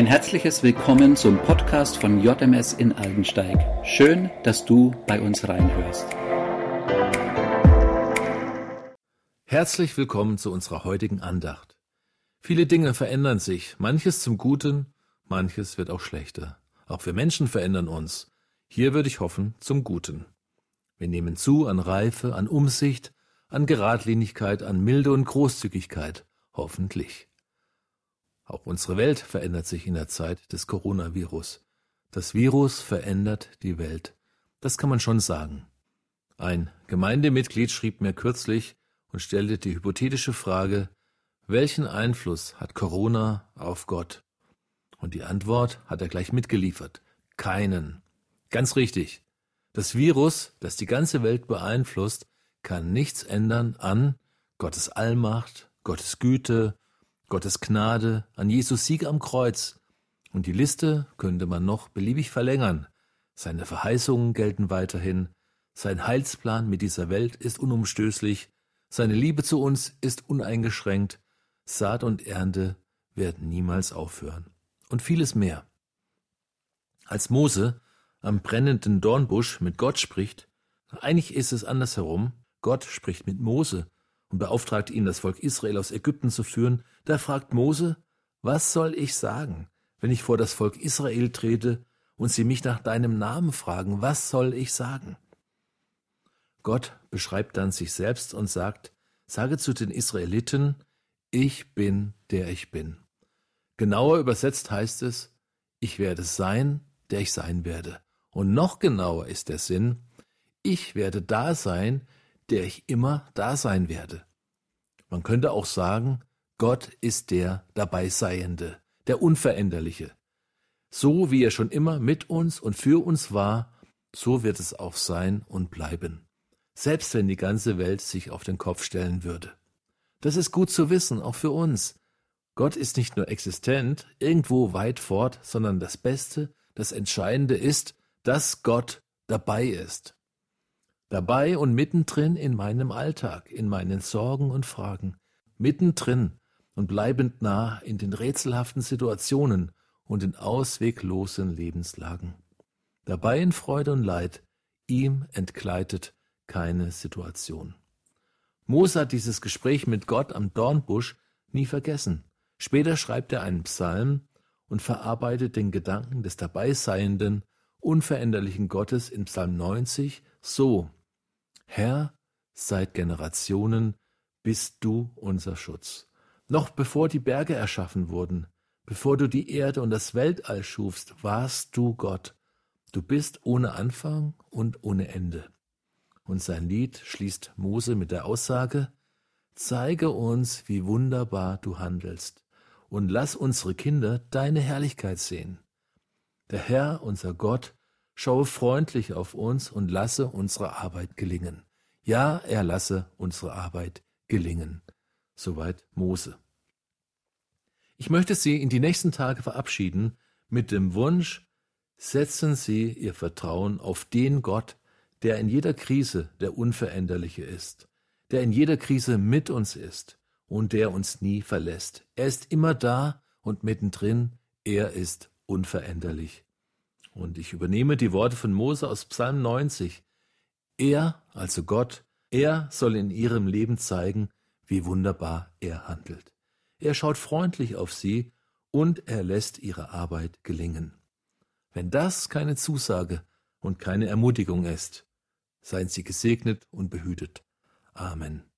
Ein herzliches Willkommen zum Podcast von JMS in Aldensteig. Schön, dass du bei uns reinhörst. Herzlich willkommen zu unserer heutigen Andacht. Viele Dinge verändern sich, manches zum Guten, manches wird auch schlechter. Auch wir Menschen verändern uns. Hier würde ich hoffen, zum Guten. Wir nehmen zu an Reife, an Umsicht, an Geradlinigkeit, an Milde und Großzügigkeit, hoffentlich. Auch unsere Welt verändert sich in der Zeit des Coronavirus. Das Virus verändert die Welt. Das kann man schon sagen. Ein Gemeindemitglied schrieb mir kürzlich und stellte die hypothetische Frage, welchen Einfluss hat Corona auf Gott? Und die Antwort hat er gleich mitgeliefert. Keinen. Ganz richtig. Das Virus, das die ganze Welt beeinflusst, kann nichts ändern an Gottes Allmacht, Gottes Güte, Gottes Gnade, an Jesus Sieg am Kreuz. Und die Liste könnte man noch beliebig verlängern. Seine Verheißungen gelten weiterhin, sein Heilsplan mit dieser Welt ist unumstößlich, seine Liebe zu uns ist uneingeschränkt, Saat und Ernte werden niemals aufhören. Und vieles mehr. Als Mose am brennenden Dornbusch mit Gott spricht, eigentlich ist es andersherum, Gott spricht mit Mose und beauftragt ihn, das Volk Israel aus Ägypten zu führen, da fragt Mose, was soll ich sagen, wenn ich vor das Volk Israel trete und sie mich nach deinem Namen fragen, was soll ich sagen? Gott beschreibt dann sich selbst und sagt, sage zu den Israeliten, ich bin, der ich bin. Genauer übersetzt heißt es, ich werde sein, der ich sein werde. Und noch genauer ist der Sinn, ich werde da sein, der ich immer da sein werde. Man könnte auch sagen, Gott ist der Dabeiseiende, der Unveränderliche. So wie er schon immer mit uns und für uns war, so wird es auch sein und bleiben. Selbst wenn die ganze Welt sich auf den Kopf stellen würde. Das ist gut zu wissen, auch für uns. Gott ist nicht nur existent, irgendwo weit fort, sondern das Beste, das Entscheidende ist, dass Gott dabei ist dabei und mittendrin in meinem Alltag, in meinen Sorgen und Fragen, mittendrin und bleibend nah in den rätselhaften Situationen und in ausweglosen Lebenslagen. Dabei in Freude und Leid, ihm entgleitet keine Situation. Mose hat dieses Gespräch mit Gott am Dornbusch nie vergessen. Später schreibt er einen Psalm und verarbeitet den Gedanken des dabeiseienden, unveränderlichen Gottes in Psalm 90 so, Herr, seit Generationen bist du unser Schutz. Noch bevor die Berge erschaffen wurden, bevor du die Erde und das Weltall schufst, warst du Gott. Du bist ohne Anfang und ohne Ende. Und sein Lied schließt Mose mit der Aussage, Zeige uns, wie wunderbar du handelst, und lass unsere Kinder deine Herrlichkeit sehen. Der Herr, unser Gott, schaue freundlich auf uns und lasse unsere Arbeit gelingen. Ja, er lasse unsere Arbeit gelingen. Soweit Mose. Ich möchte Sie in die nächsten Tage verabschieden mit dem Wunsch, setzen Sie Ihr Vertrauen auf den Gott, der in jeder Krise der Unveränderliche ist, der in jeder Krise mit uns ist und der uns nie verlässt. Er ist immer da und mittendrin, er ist unveränderlich. Und ich übernehme die Worte von Mose aus Psalm 90. Er, also Gott, er soll in ihrem Leben zeigen, wie wunderbar er handelt. Er schaut freundlich auf sie und er lässt ihre Arbeit gelingen. Wenn das keine Zusage und keine Ermutigung ist, seien Sie gesegnet und behütet. Amen.